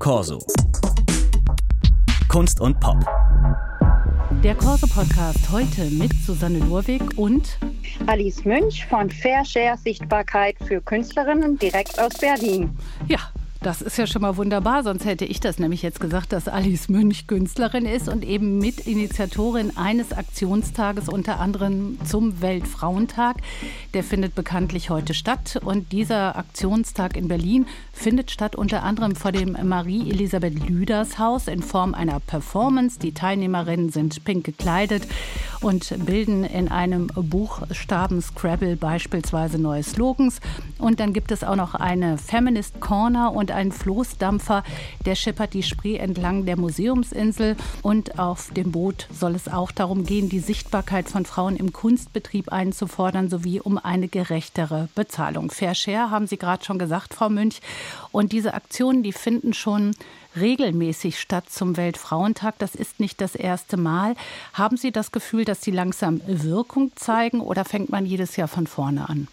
Corso. Kunst und Pop. Der Corso-Podcast heute mit Susanne Lurwig und Alice Münch von Fair Share Sichtbarkeit für Künstlerinnen direkt aus Berlin. Ja, das ist ja schon mal wunderbar, sonst hätte ich das nämlich jetzt gesagt, dass Alice Münch Künstlerin ist und eben Mitinitiatorin eines Aktionstages, unter anderem zum Weltfrauentag. Der findet bekanntlich heute statt und dieser Aktionstag in Berlin findet statt unter anderem vor dem Marie-Elisabeth Lüders Haus in Form einer Performance. Die Teilnehmerinnen sind pink gekleidet und bilden in einem Buchstaben Scrabble beispielsweise neue Slogans. Und dann gibt es auch noch eine Feminist Corner und ein Floßdampfer, der schippert die Spree entlang der Museumsinsel. Und auf dem Boot soll es auch darum gehen, die Sichtbarkeit von Frauen im Kunstbetrieb einzufordern, sowie um eine gerechtere Bezahlung. Fair Share haben Sie gerade schon gesagt, Frau Münch. Und diese Aktionen, die finden schon regelmäßig statt zum Weltfrauentag. Das ist nicht das erste Mal. Haben Sie das Gefühl, dass sie langsam Wirkung zeigen oder fängt man jedes Jahr von vorne an?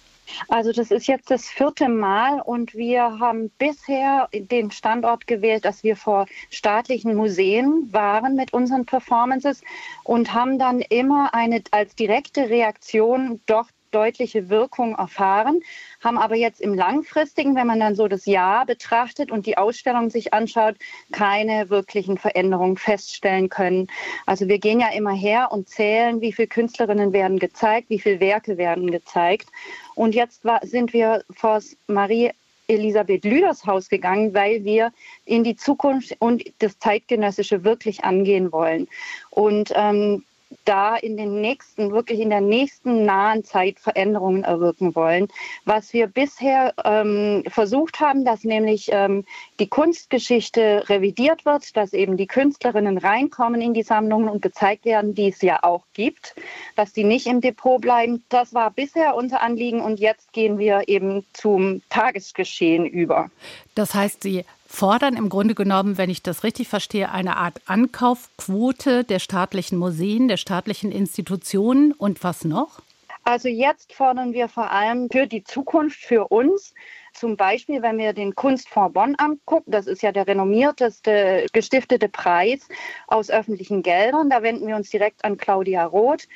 Also das ist jetzt das vierte Mal und wir haben bisher den Standort gewählt, dass wir vor staatlichen Museen waren mit unseren Performances und haben dann immer eine als direkte Reaktion doch deutliche Wirkung erfahren, haben aber jetzt im langfristigen, wenn man dann so das Jahr betrachtet und die Ausstellung sich anschaut, keine wirklichen Veränderungen feststellen können. Also wir gehen ja immer her und zählen, wie viele Künstlerinnen werden gezeigt, wie viele Werke werden gezeigt. Und jetzt war, sind wir vor Marie Elisabeth Lüders Haus gegangen, weil wir in die Zukunft und das Zeitgenössische wirklich angehen wollen. Und ähm, da in den nächsten, wirklich in der nächsten nahen Zeit Veränderungen erwirken wollen. Was wir bisher ähm, versucht haben, dass nämlich ähm, die Kunstgeschichte revidiert wird, dass eben die Künstlerinnen reinkommen in die Sammlungen und gezeigt werden, die es ja auch gibt, dass die nicht im Depot bleiben. Das war bisher unser Anliegen und jetzt gehen wir eben zum Tagesgeschehen über. Das heißt, Sie fordern im Grunde genommen, wenn ich das richtig verstehe, eine Art Ankaufquote der staatlichen Museen, der staatlichen Institutionen und was noch? Also jetzt fordern wir vor allem für die Zukunft, für uns, zum Beispiel, wenn wir den Kunstfonds Bonn angucken, das ist ja der renommierteste gestiftete Preis aus öffentlichen Geldern, da wenden wir uns direkt an Claudia Roth.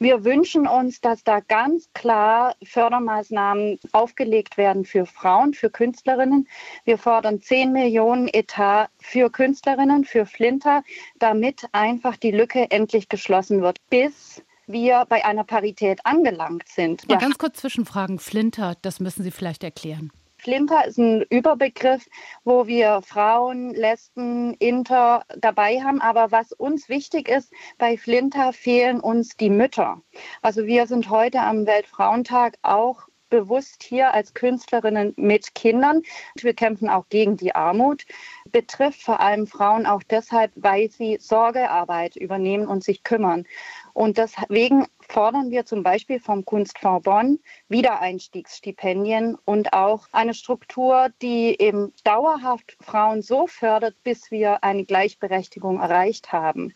Wir wünschen uns, dass da ganz klar Fördermaßnahmen aufgelegt werden für Frauen, für Künstlerinnen. Wir fordern 10 Millionen Etat für Künstlerinnen, für Flinter, damit einfach die Lücke endlich geschlossen wird, bis wir bei einer Parität angelangt sind. Ja. ganz kurz Zwischenfragen. Flinter, das müssen Sie vielleicht erklären. Flinter ist ein Überbegriff, wo wir Frauen, Lesben, Inter dabei haben. Aber was uns wichtig ist, bei Flinter fehlen uns die Mütter. Also wir sind heute am Weltfrauentag auch bewusst hier als Künstlerinnen mit Kindern. Wir kämpfen auch gegen die Armut. Betrifft vor allem Frauen auch deshalb, weil sie Sorgearbeit übernehmen und sich kümmern. Und deswegen fordern wir zum Beispiel vom Kunstfonds Bonn Wiedereinstiegsstipendien und auch eine Struktur, die eben dauerhaft Frauen so fördert, bis wir eine Gleichberechtigung erreicht haben.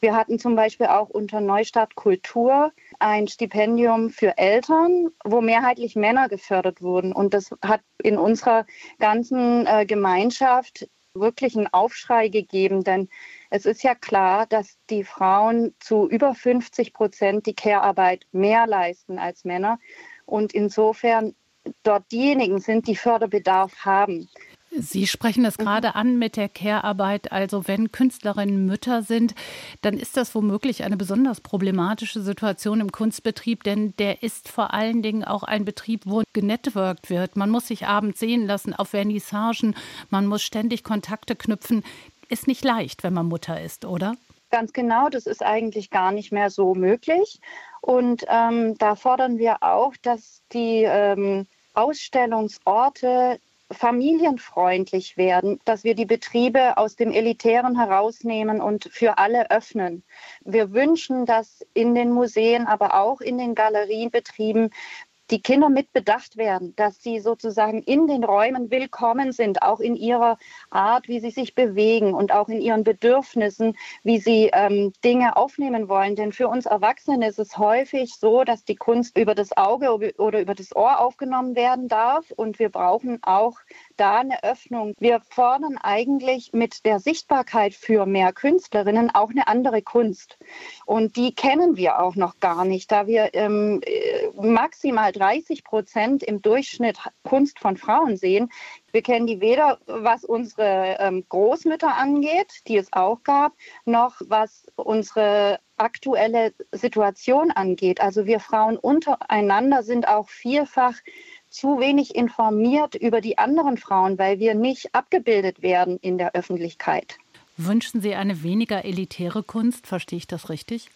Wir hatten zum Beispiel auch unter Neustadt Kultur ein Stipendium für Eltern, wo mehrheitlich Männer gefördert wurden. Und das hat in unserer ganzen äh, Gemeinschaft wirklich einen Aufschrei gegeben, denn es ist ja klar, dass die Frauen zu über 50 Prozent die Care-Arbeit mehr leisten als Männer und insofern dort diejenigen sind, die Förderbedarf haben. Sie sprechen das mhm. gerade an mit der Care-Arbeit. Also wenn Künstlerinnen Mütter sind, dann ist das womöglich eine besonders problematische Situation im Kunstbetrieb, denn der ist vor allen Dingen auch ein Betrieb, wo genetworked wird. Man muss sich abends sehen lassen auf Vernissagen, man muss ständig Kontakte knüpfen ist nicht leicht, wenn man Mutter ist, oder? Ganz genau, das ist eigentlich gar nicht mehr so möglich. Und ähm, da fordern wir auch, dass die ähm, Ausstellungsorte familienfreundlich werden, dass wir die Betriebe aus dem Elitären herausnehmen und für alle öffnen. Wir wünschen, dass in den Museen, aber auch in den Galerienbetrieben die Kinder mit bedacht werden, dass sie sozusagen in den Räumen willkommen sind, auch in ihrer Art, wie sie sich bewegen und auch in ihren Bedürfnissen, wie sie ähm, Dinge aufnehmen wollen. Denn für uns Erwachsene ist es häufig so, dass die Kunst über das Auge oder über das Ohr aufgenommen werden darf. Und wir brauchen auch da eine Öffnung. Wir fordern eigentlich mit der Sichtbarkeit für mehr Künstlerinnen auch eine andere Kunst. Und die kennen wir auch noch gar nicht, da wir ähm, äh, maximal 30 Prozent im Durchschnitt Kunst von Frauen sehen. Wir kennen die weder, was unsere ähm, Großmütter angeht, die es auch gab, noch was unsere aktuelle Situation angeht. Also wir Frauen untereinander sind auch vielfach zu wenig informiert über die anderen Frauen, weil wir nicht abgebildet werden in der Öffentlichkeit. Wünschen Sie eine weniger elitäre Kunst? Verstehe ich das richtig?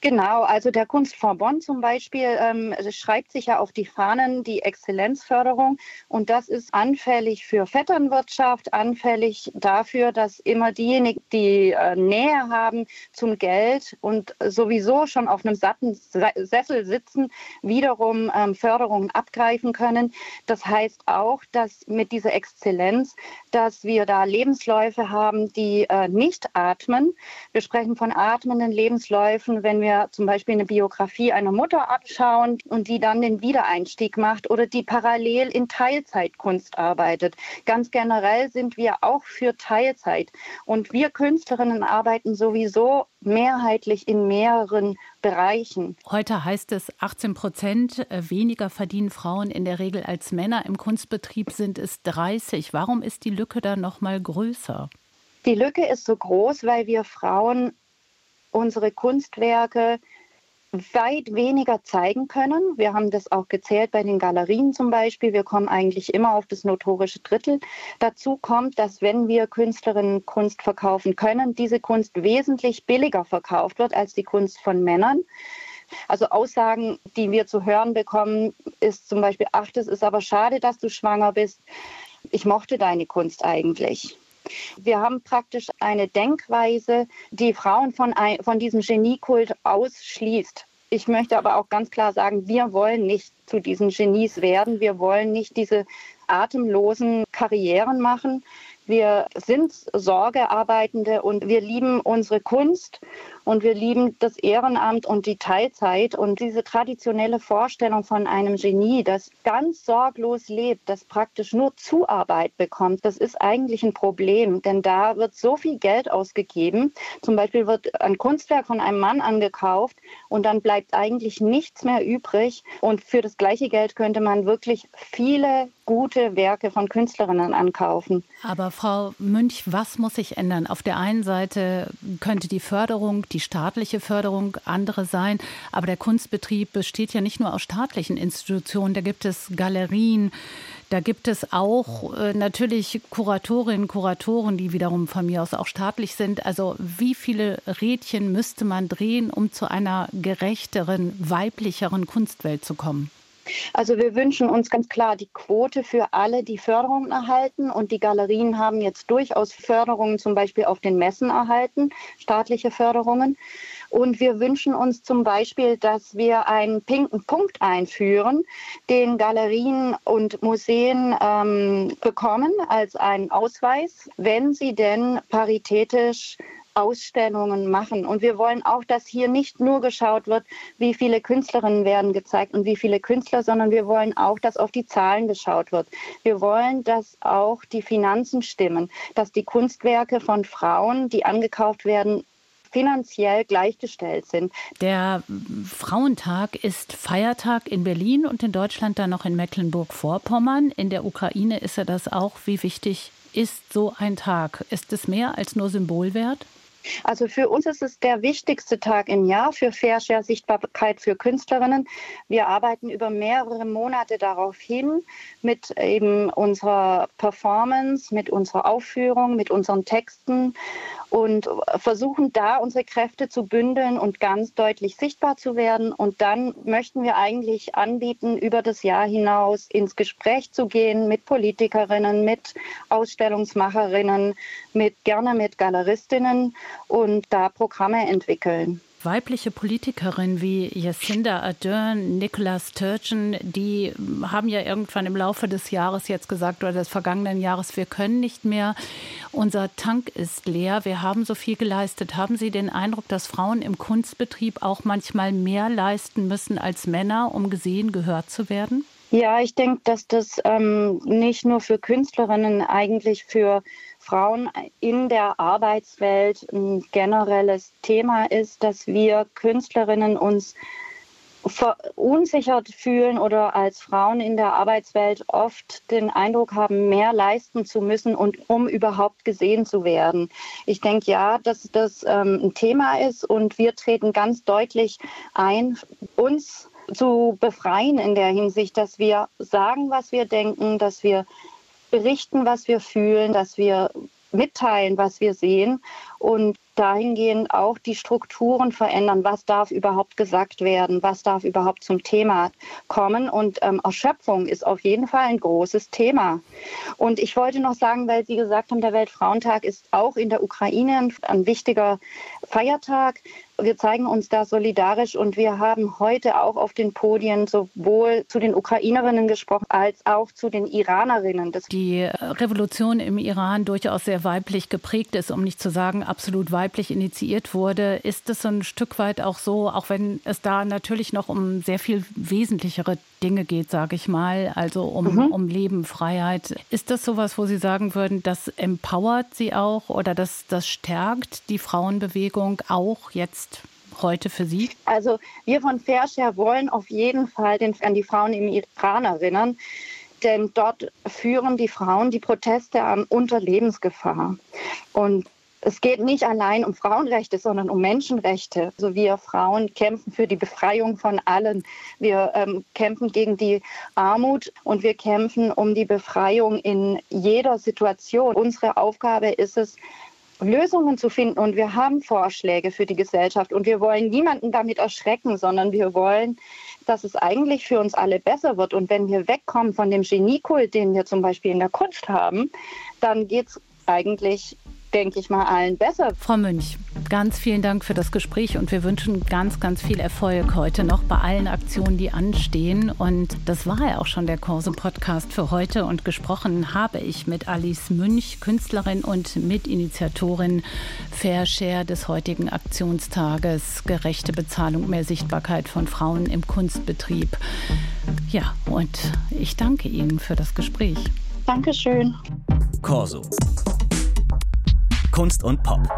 Genau, also der Kunstfonds Bonn zum Beispiel ähm, schreibt sich ja auf die Fahnen die Exzellenzförderung und das ist anfällig für Vetternwirtschaft, anfällig dafür, dass immer diejenigen, die äh, Nähe haben zum Geld und sowieso schon auf einem satten Sessel sitzen, wiederum ähm, Förderungen abgreifen können. Das heißt auch, dass mit dieser Exzellenz, dass wir da Lebensläufe haben, die äh, nicht atmen. Wir sprechen von atmenden Lebensläufen helfen, wenn wir zum Beispiel eine Biografie einer Mutter abschauen und die dann den Wiedereinstieg macht oder die parallel in Teilzeitkunst arbeitet. Ganz generell sind wir auch für Teilzeit. Und wir Künstlerinnen arbeiten sowieso mehrheitlich in mehreren Bereichen. Heute heißt es, 18 Prozent weniger verdienen Frauen in der Regel als Männer. Im Kunstbetrieb sind es 30. Warum ist die Lücke da noch mal größer? Die Lücke ist so groß, weil wir Frauen unsere Kunstwerke weit weniger zeigen können. Wir haben das auch gezählt bei den Galerien zum Beispiel. Wir kommen eigentlich immer auf das notorische Drittel. Dazu kommt, dass wenn wir Künstlerinnen Kunst verkaufen können, diese Kunst wesentlich billiger verkauft wird als die Kunst von Männern. Also Aussagen, die wir zu hören bekommen, ist zum Beispiel, ach, das ist aber schade, dass du schwanger bist. Ich mochte deine Kunst eigentlich. Wir haben praktisch eine Denkweise, die Frauen von, von diesem Geniekult ausschließt. Ich möchte aber auch ganz klar sagen, wir wollen nicht zu diesen Genies werden. Wir wollen nicht diese atemlosen Karrieren machen. Wir sind Sorgearbeitende und wir lieben unsere Kunst und wir lieben das Ehrenamt und die Teilzeit und diese traditionelle Vorstellung von einem Genie, das ganz sorglos lebt, das praktisch nur Zuarbeit bekommt, das ist eigentlich ein Problem, denn da wird so viel Geld ausgegeben. Zum Beispiel wird ein Kunstwerk von einem Mann angekauft und dann bleibt eigentlich nichts mehr übrig und für das gleiche Geld könnte man wirklich viele gute Werke von Künstlerinnen ankaufen. Aber Frau Münch, was muss sich ändern? Auf der einen Seite könnte die Förderung, die staatliche Förderung andere sein, aber der Kunstbetrieb besteht ja nicht nur aus staatlichen Institutionen, da gibt es Galerien, da gibt es auch äh, natürlich Kuratorinnen, Kuratoren, die wiederum von mir aus auch staatlich sind. Also wie viele Rädchen müsste man drehen, um zu einer gerechteren, weiblicheren Kunstwelt zu kommen? Also wir wünschen uns ganz klar die Quote für alle, die Förderungen erhalten. Und die Galerien haben jetzt durchaus Förderungen zum Beispiel auf den Messen erhalten, staatliche Förderungen. Und wir wünschen uns zum Beispiel, dass wir einen pinken Punkt einführen, den Galerien und Museen ähm, bekommen als einen Ausweis, wenn sie denn paritätisch Ausstellungen machen. Und wir wollen auch, dass hier nicht nur geschaut wird, wie viele Künstlerinnen werden gezeigt und wie viele Künstler, sondern wir wollen auch, dass auf die Zahlen geschaut wird. Wir wollen, dass auch die Finanzen stimmen, dass die Kunstwerke von Frauen, die angekauft werden, finanziell gleichgestellt sind. Der Frauentag ist Feiertag in Berlin und in Deutschland dann noch in Mecklenburg-Vorpommern. In der Ukraine ist er das auch. Wie wichtig ist so ein Tag? Ist es mehr als nur Symbolwert? Also für uns ist es der wichtigste Tag im Jahr für Fair Share Sichtbarkeit für Künstlerinnen. Wir arbeiten über mehrere Monate darauf hin mit eben unserer Performance, mit unserer Aufführung, mit unseren Texten und versuchen da unsere Kräfte zu bündeln und ganz deutlich sichtbar zu werden. Und dann möchten wir eigentlich anbieten, über das Jahr hinaus ins Gespräch zu gehen mit Politikerinnen, mit Ausstellungsmacherinnen, mit gerne mit Galeristinnen und da Programme entwickeln weibliche Politikerinnen wie Jacinda Ardern, Nicola Sturgeon, die haben ja irgendwann im Laufe des Jahres jetzt gesagt oder des vergangenen Jahres, wir können nicht mehr, unser Tank ist leer, wir haben so viel geleistet. Haben Sie den Eindruck, dass Frauen im Kunstbetrieb auch manchmal mehr leisten müssen als Männer, um gesehen, gehört zu werden? Ja, ich denke, dass das ähm, nicht nur für Künstlerinnen, eigentlich für Frauen in der Arbeitswelt ein generelles Thema ist, dass wir Künstlerinnen uns verunsichert fühlen oder als Frauen in der Arbeitswelt oft den Eindruck haben, mehr leisten zu müssen und um überhaupt gesehen zu werden. Ich denke ja, dass das ähm, ein Thema ist und wir treten ganz deutlich ein, uns zu befreien in der Hinsicht, dass wir sagen, was wir denken, dass wir berichten, was wir fühlen, dass wir mitteilen, was wir sehen und dahingehend auch die Strukturen verändern. Was darf überhaupt gesagt werden? Was darf überhaupt zum Thema kommen? Und ähm, Erschöpfung ist auf jeden Fall ein großes Thema. Und ich wollte noch sagen, weil Sie gesagt haben, der Weltfrauentag ist auch in der Ukraine ein wichtiger Feiertag. Wir zeigen uns da solidarisch und wir haben heute auch auf den Podien sowohl zu den Ukrainerinnen gesprochen als auch zu den Iranerinnen. Das die Revolution im Iran durchaus sehr weiblich geprägt ist, um nicht zu sagen absolut weiblich initiiert wurde. Ist es so ein Stück weit auch so, auch wenn es da natürlich noch um sehr viel wesentlichere Dinge geht, sage ich mal, also um, mhm. um Leben, Freiheit. Ist das sowas, wo Sie sagen würden, das empowert Sie auch oder das, das stärkt die Frauenbewegung auch jetzt heute für Sie? Also wir von Fairshare wollen auf jeden Fall den, an die Frauen im Iran erinnern, denn dort führen die Frauen die Proteste an unter Lebensgefahr. Und es geht nicht allein um Frauenrechte, sondern um Menschenrechte. Also wir Frauen kämpfen für die Befreiung von allen. Wir ähm, kämpfen gegen die Armut und wir kämpfen um die Befreiung in jeder Situation. Unsere Aufgabe ist es, Lösungen zu finden und wir haben Vorschläge für die Gesellschaft und wir wollen niemanden damit erschrecken, sondern wir wollen, dass es eigentlich für uns alle besser wird. Und wenn wir wegkommen von dem Geniekult, den wir zum Beispiel in der Kunst haben, dann geht es eigentlich denke ich mal, allen besser. Frau Münch, ganz vielen Dank für das Gespräch und wir wünschen ganz, ganz viel Erfolg heute noch bei allen Aktionen, die anstehen. Und das war ja auch schon der Korso-Podcast für heute. Und gesprochen habe ich mit Alice Münch, Künstlerin und Mitinitiatorin Fair Share des heutigen Aktionstages Gerechte Bezahlung, mehr Sichtbarkeit von Frauen im Kunstbetrieb. Ja, und ich danke Ihnen für das Gespräch. Dankeschön. Corso. Kunst und Pop.